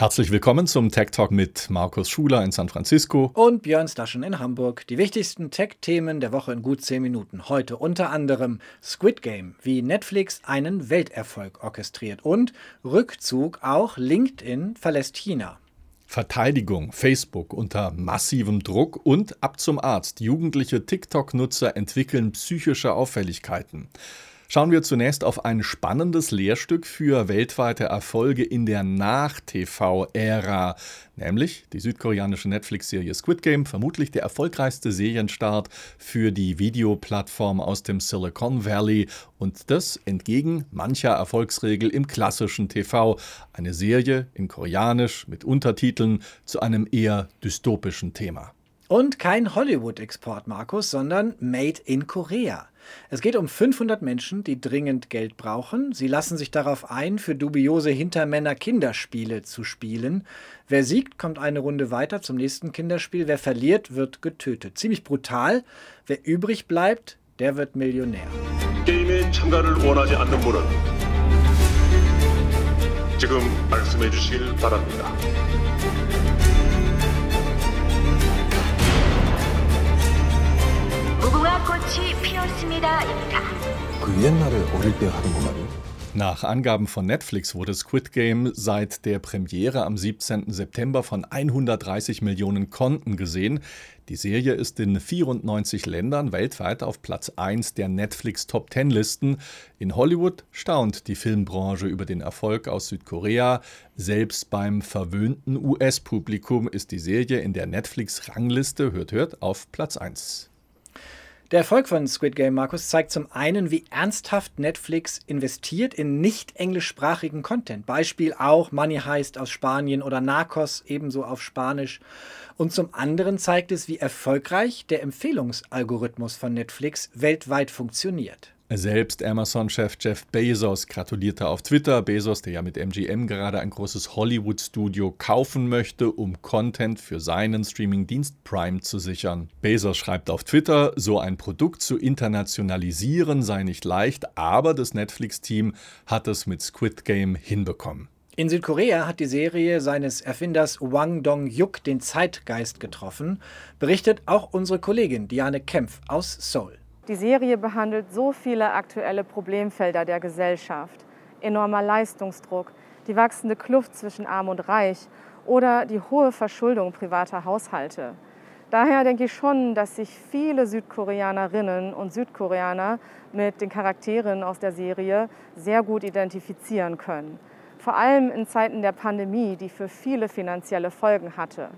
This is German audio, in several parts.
Herzlich willkommen zum Tech Talk mit Markus Schuler in San Francisco und Björn Staschen in Hamburg. Die wichtigsten Tech-Themen der Woche in gut 10 Minuten. Heute unter anderem Squid Game, wie Netflix einen Welterfolg orchestriert und Rückzug auch LinkedIn verlässt China. Verteidigung, Facebook unter massivem Druck und ab zum Arzt. Jugendliche TikTok-Nutzer entwickeln psychische Auffälligkeiten. Schauen wir zunächst auf ein spannendes Lehrstück für weltweite Erfolge in der Nach-TV-Ära, nämlich die südkoreanische Netflix-Serie Squid Game, vermutlich der erfolgreichste Serienstart für die Videoplattform aus dem Silicon Valley und das entgegen mancher Erfolgsregel im klassischen TV, eine Serie in Koreanisch mit Untertiteln zu einem eher dystopischen Thema. Und kein Hollywood-Export, Markus, sondern Made in Korea. Es geht um 500 Menschen, die dringend Geld brauchen. Sie lassen sich darauf ein, für dubiose Hintermänner-Kinderspiele zu spielen. Wer siegt, kommt eine Runde weiter zum nächsten Kinderspiel. Wer verliert, wird getötet. Ziemlich brutal. Wer übrig bleibt, der wird Millionär. 게임에 참가를 원하지 않는 분은 지금 말씀해 주시길 바랍니다. Nach Angaben von Netflix wurde Squid Game seit der Premiere am 17. September von 130 Millionen Konten gesehen. Die Serie ist in 94 Ländern weltweit auf Platz 1 der Netflix Top 10 Listen. In Hollywood staunt die Filmbranche über den Erfolg aus Südkorea. Selbst beim verwöhnten US-Publikum ist die Serie in der Netflix-Rangliste, hört, hört, auf Platz 1. Der Erfolg von Squid Game, Markus, zeigt zum einen, wie ernsthaft Netflix investiert in nicht englischsprachigen Content. Beispiel auch Money Heist aus Spanien oder Narcos ebenso auf Spanisch. Und zum anderen zeigt es, wie erfolgreich der Empfehlungsalgorithmus von Netflix weltweit funktioniert. Selbst Amazon-Chef Jeff Bezos gratulierte auf Twitter. Bezos, der ja mit MGM gerade ein großes Hollywood-Studio kaufen möchte, um Content für seinen Streaming-Dienst Prime zu sichern. Bezos schreibt auf Twitter, so ein Produkt zu internationalisieren sei nicht leicht, aber das Netflix-Team hat es mit Squid Game hinbekommen. In Südkorea hat die Serie seines Erfinders Wang Dong-yuk den Zeitgeist getroffen, berichtet auch unsere Kollegin Diane Kempf aus Seoul. Die Serie behandelt so viele aktuelle Problemfelder der Gesellschaft. Enormer Leistungsdruck, die wachsende Kluft zwischen Arm und Reich oder die hohe Verschuldung privater Haushalte. Daher denke ich schon, dass sich viele Südkoreanerinnen und Südkoreaner mit den Charakteren aus der Serie sehr gut identifizieren können. Vor allem in Zeiten der Pandemie, die für viele finanzielle Folgen hatte.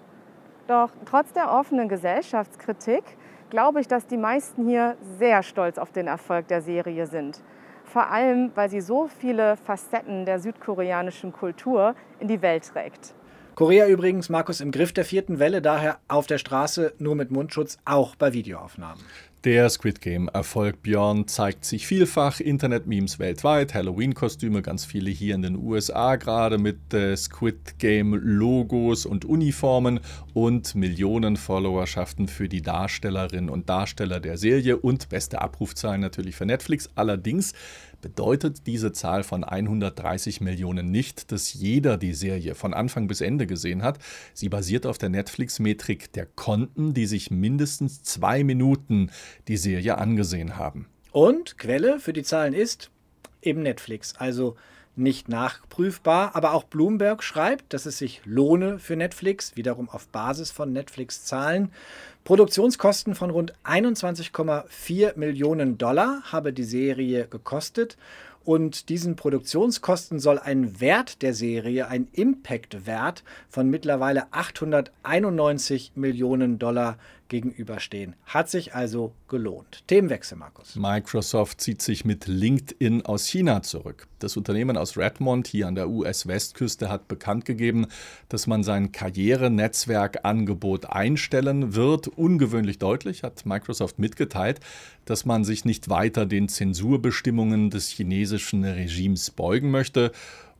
Doch trotz der offenen Gesellschaftskritik glaube ich, dass die meisten hier sehr stolz auf den Erfolg der Serie sind. Vor allem, weil sie so viele Facetten der südkoreanischen Kultur in die Welt trägt. Korea übrigens, Markus, im Griff der vierten Welle, daher auf der Straße nur mit Mundschutz, auch bei Videoaufnahmen. Der Squid Game-Erfolg Björn zeigt sich vielfach. Internet-Memes weltweit, Halloween-Kostüme, ganz viele hier in den USA gerade mit äh, Squid Game-Logos und Uniformen und Millionen Followerschaften für die Darstellerinnen und Darsteller der Serie und beste Abrufzahlen natürlich für Netflix. Allerdings bedeutet diese Zahl von 130 Millionen nicht, dass jeder die Serie von Anfang bis Ende gesehen hat. Sie basiert auf der Netflix-Metrik der Konten, die sich mindestens zwei Minuten die Serie angesehen haben. Und Quelle für die Zahlen ist eben Netflix. Also nicht nachprüfbar, aber auch Bloomberg schreibt, dass es sich lohne für Netflix, wiederum auf Basis von Netflix-Zahlen. Produktionskosten von rund 21,4 Millionen Dollar habe die Serie gekostet und diesen Produktionskosten soll ein Wert der Serie, ein Impact-Wert von mittlerweile 891 Millionen Dollar gegenüberstehen. Hat sich also gelohnt. Themenwechsel, Markus. Microsoft zieht sich mit LinkedIn aus China zurück. Das Unternehmen aus Redmond hier an der US-Westküste hat bekannt gegeben, dass man sein Karrierenetzwerkangebot einstellen wird. Ungewöhnlich deutlich hat Microsoft mitgeteilt, dass man sich nicht weiter den Zensurbestimmungen des chinesischen Regimes beugen möchte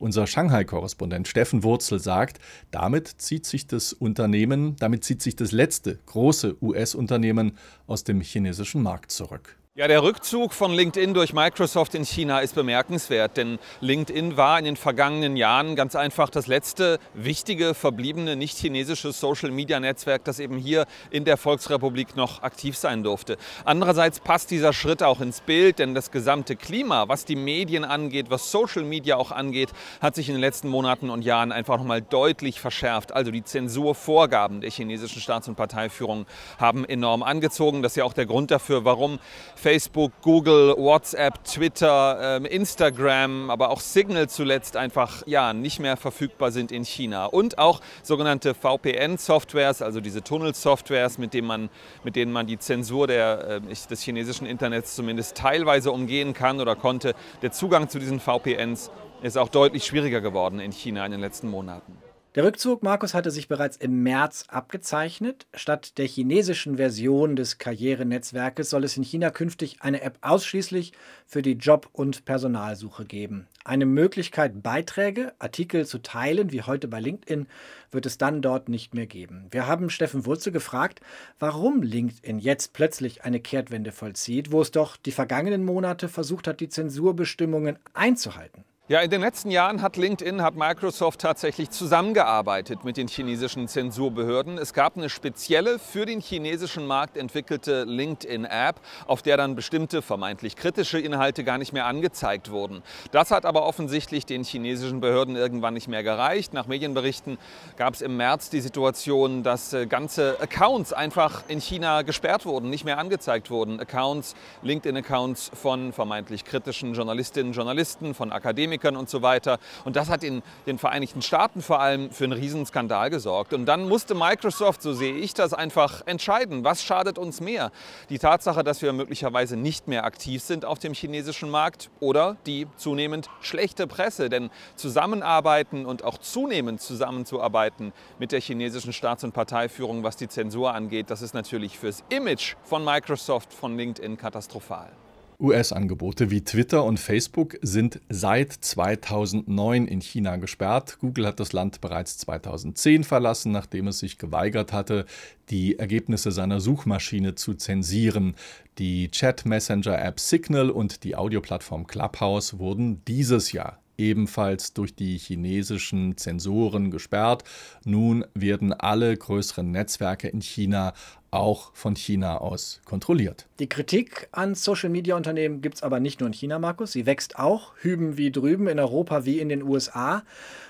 unser Shanghai-Korrespondent Steffen Wurzel sagt, damit zieht sich das Unternehmen, damit zieht sich das letzte große US-Unternehmen aus dem chinesischen Markt zurück. Ja, der Rückzug von LinkedIn durch Microsoft in China ist bemerkenswert, denn LinkedIn war in den vergangenen Jahren ganz einfach das letzte wichtige, verbliebene nicht-chinesische Social-Media-Netzwerk, das eben hier in der Volksrepublik noch aktiv sein durfte. Andererseits passt dieser Schritt auch ins Bild, denn das gesamte Klima, was die Medien angeht, was Social Media auch angeht, hat sich in den letzten Monaten und Jahren einfach nochmal deutlich verschärft. Also die Zensurvorgaben der chinesischen Staats- und Parteiführung haben enorm angezogen. Das ist ja auch der Grund dafür, warum Facebook, Google, WhatsApp, Twitter, ähm, Instagram, aber auch Signal zuletzt einfach ja, nicht mehr verfügbar sind in China. Und auch sogenannte VPN-Softwares, also diese Tunnel-Softwares, mit, denen man, mit denen man die Zensur der, äh, des chinesischen Internets zumindest teilweise umgehen kann oder konnte. Der Zugang zu diesen VPNs ist auch deutlich schwieriger geworden in China in den letzten Monaten. Der Rückzug, Markus, hatte sich bereits im März abgezeichnet. Statt der chinesischen Version des Karrierenetzwerkes soll es in China künftig eine App ausschließlich für die Job- und Personalsuche geben. Eine Möglichkeit, Beiträge, Artikel zu teilen, wie heute bei LinkedIn, wird es dann dort nicht mehr geben. Wir haben Steffen Wurze gefragt, warum LinkedIn jetzt plötzlich eine Kehrtwende vollzieht, wo es doch die vergangenen Monate versucht hat, die Zensurbestimmungen einzuhalten. Ja, in den letzten Jahren hat LinkedIn, hat Microsoft tatsächlich zusammengearbeitet mit den chinesischen Zensurbehörden. Es gab eine spezielle für den chinesischen Markt entwickelte LinkedIn-App, auf der dann bestimmte vermeintlich kritische Inhalte gar nicht mehr angezeigt wurden. Das hat aber offensichtlich den chinesischen Behörden irgendwann nicht mehr gereicht. Nach Medienberichten gab es im März die Situation, dass äh, ganze Accounts einfach in China gesperrt wurden, nicht mehr angezeigt wurden. Accounts, LinkedIn-Accounts von vermeintlich kritischen Journalistinnen, Journalisten, von Akademikern Akademikern und so weiter. Und das hat in den Vereinigten Staaten vor allem für einen Riesenskandal gesorgt. Und dann musste Microsoft, so sehe ich das, einfach entscheiden, was schadet uns mehr. Die Tatsache, dass wir möglicherweise nicht mehr aktiv sind auf dem chinesischen Markt oder die zunehmend schlechte Presse. Denn zusammenarbeiten und auch zunehmend zusammenzuarbeiten mit der chinesischen Staats- und Parteiführung, was die Zensur angeht, das ist natürlich fürs Image von Microsoft, von LinkedIn katastrophal. US-Angebote wie Twitter und Facebook sind seit 2009 in China gesperrt. Google hat das Land bereits 2010 verlassen, nachdem es sich geweigert hatte, die Ergebnisse seiner Suchmaschine zu zensieren. Die Chat-Messenger-App Signal und die Audioplattform Clubhouse wurden dieses Jahr ebenfalls durch die chinesischen Zensoren gesperrt. Nun werden alle größeren Netzwerke in China auch von China aus kontrolliert. Die Kritik an Social-Media-Unternehmen gibt es aber nicht nur in China, Markus. Sie wächst auch, hüben wie drüben, in Europa wie in den USA.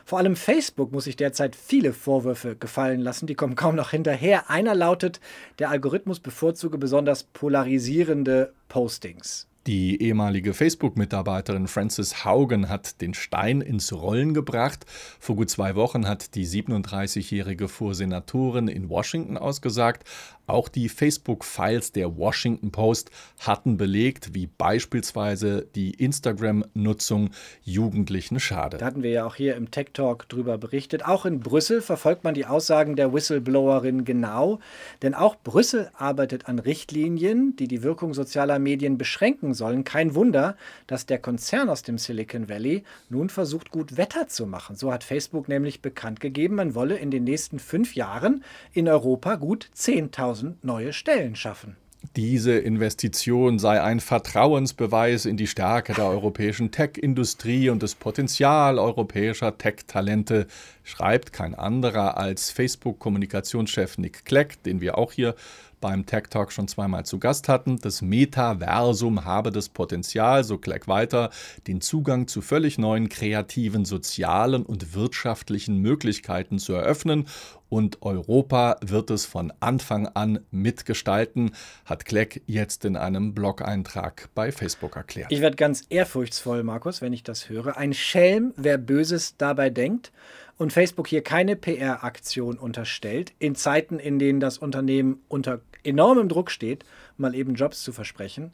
Vor allem Facebook muss sich derzeit viele Vorwürfe gefallen lassen. Die kommen kaum noch hinterher. Einer lautet, der Algorithmus bevorzuge besonders polarisierende Postings. Die ehemalige Facebook-Mitarbeiterin Frances Haugen hat den Stein ins Rollen gebracht. Vor gut zwei Wochen hat die 37-jährige Vorsenatorin in Washington ausgesagt, auch die Facebook-Files der Washington Post hatten belegt, wie beispielsweise die Instagram-Nutzung Jugendlichen schadet. Da hatten wir ja auch hier im Tech Talk drüber berichtet. Auch in Brüssel verfolgt man die Aussagen der Whistleblowerin genau, denn auch Brüssel arbeitet an Richtlinien, die die Wirkung sozialer Medien beschränken sollen. Kein Wunder, dass der Konzern aus dem Silicon Valley nun versucht, gut Wetter zu machen. So hat Facebook nämlich bekannt gegeben, man wolle in den nächsten fünf Jahren in Europa gut 10.000 10.000 neue Stellen schaffen. Diese Investition sei ein Vertrauensbeweis in die Stärke der europäischen Tech-Industrie und das Potenzial europäischer Tech-Talente, schreibt kein anderer als Facebook-Kommunikationschef Nick Clegg, den wir auch hier beim Tech Talk schon zweimal zu Gast hatten. Das Metaversum habe das Potenzial, so Clegg weiter, den Zugang zu völlig neuen kreativen, sozialen und wirtschaftlichen Möglichkeiten zu eröffnen und Europa wird es von Anfang an mitgestalten, hat Clegg jetzt in einem Blog-Eintrag bei Facebook erklärt. Ich werde ganz ehrfurchtsvoll, Markus, wenn ich das höre. Ein Schelm, wer Böses dabei denkt und Facebook hier keine PR-Aktion unterstellt, in Zeiten, in denen das Unternehmen unter enormem Druck steht, mal eben Jobs zu versprechen.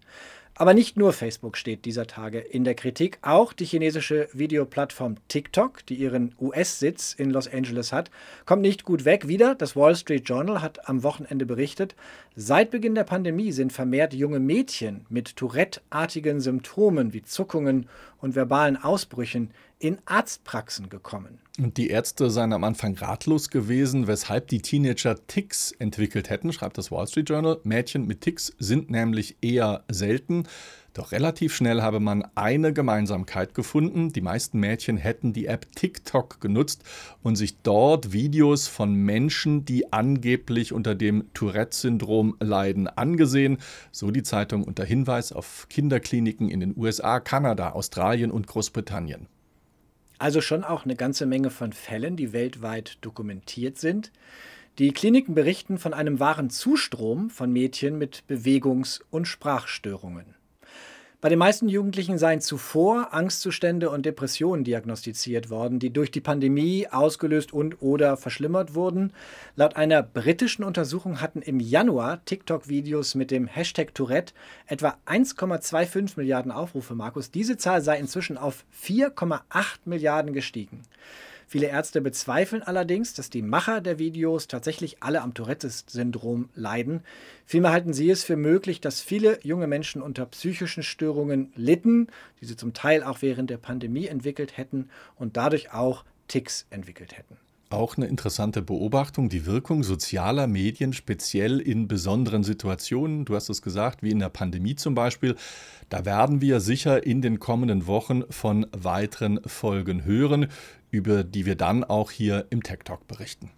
Aber nicht nur Facebook steht dieser Tage in der Kritik, auch die chinesische Videoplattform TikTok, die ihren US-Sitz in Los Angeles hat, kommt nicht gut weg. Wieder, das Wall Street Journal hat am Wochenende berichtet, seit Beginn der Pandemie sind vermehrt junge Mädchen mit Tourette-artigen Symptomen wie Zuckungen und verbalen Ausbrüchen in Arztpraxen gekommen. Und die Ärzte seien am Anfang ratlos gewesen, weshalb die Teenager Ticks entwickelt hätten, schreibt das Wall Street Journal. Mädchen mit Ticks sind nämlich eher selten. Doch relativ schnell habe man eine Gemeinsamkeit gefunden. Die meisten Mädchen hätten die App TikTok genutzt und sich dort Videos von Menschen, die angeblich unter dem Tourette-Syndrom leiden, angesehen. So die Zeitung unter Hinweis auf Kinderkliniken in den USA, Kanada, Australien und Großbritannien. Also schon auch eine ganze Menge von Fällen, die weltweit dokumentiert sind. Die Kliniken berichten von einem wahren Zustrom von Mädchen mit Bewegungs- und Sprachstörungen. Bei den meisten Jugendlichen seien zuvor Angstzustände und Depressionen diagnostiziert worden, die durch die Pandemie ausgelöst und/oder verschlimmert wurden. Laut einer britischen Untersuchung hatten im Januar TikTok-Videos mit dem Hashtag Tourette etwa 1,25 Milliarden Aufrufe, Markus. Diese Zahl sei inzwischen auf 4,8 Milliarden gestiegen. Viele Ärzte bezweifeln allerdings, dass die Macher der Videos tatsächlich alle am Tourette-Syndrom leiden. Vielmehr halten sie es für möglich, dass viele junge Menschen unter psychischen Störungen litten, die sie zum Teil auch während der Pandemie entwickelt hätten und dadurch auch Ticks entwickelt hätten. Auch eine interessante Beobachtung, die Wirkung sozialer Medien speziell in besonderen Situationen, du hast es gesagt, wie in der Pandemie zum Beispiel. Da werden wir sicher in den kommenden Wochen von weiteren Folgen hören, über die wir dann auch hier im Tech Talk berichten.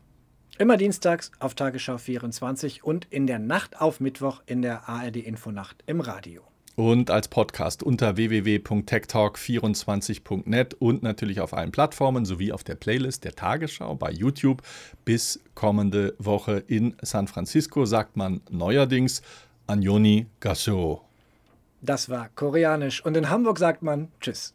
Immer dienstags auf Tagesschau 24 und in der Nacht auf Mittwoch in der ARD Infonacht im Radio und als Podcast unter www.techtalk24.net und natürlich auf allen Plattformen sowie auf der Playlist der Tagesschau bei YouTube. Bis kommende Woche in San Francisco sagt man neuerdings Anjoni Gasso. Das war koreanisch und in Hamburg sagt man Tschüss.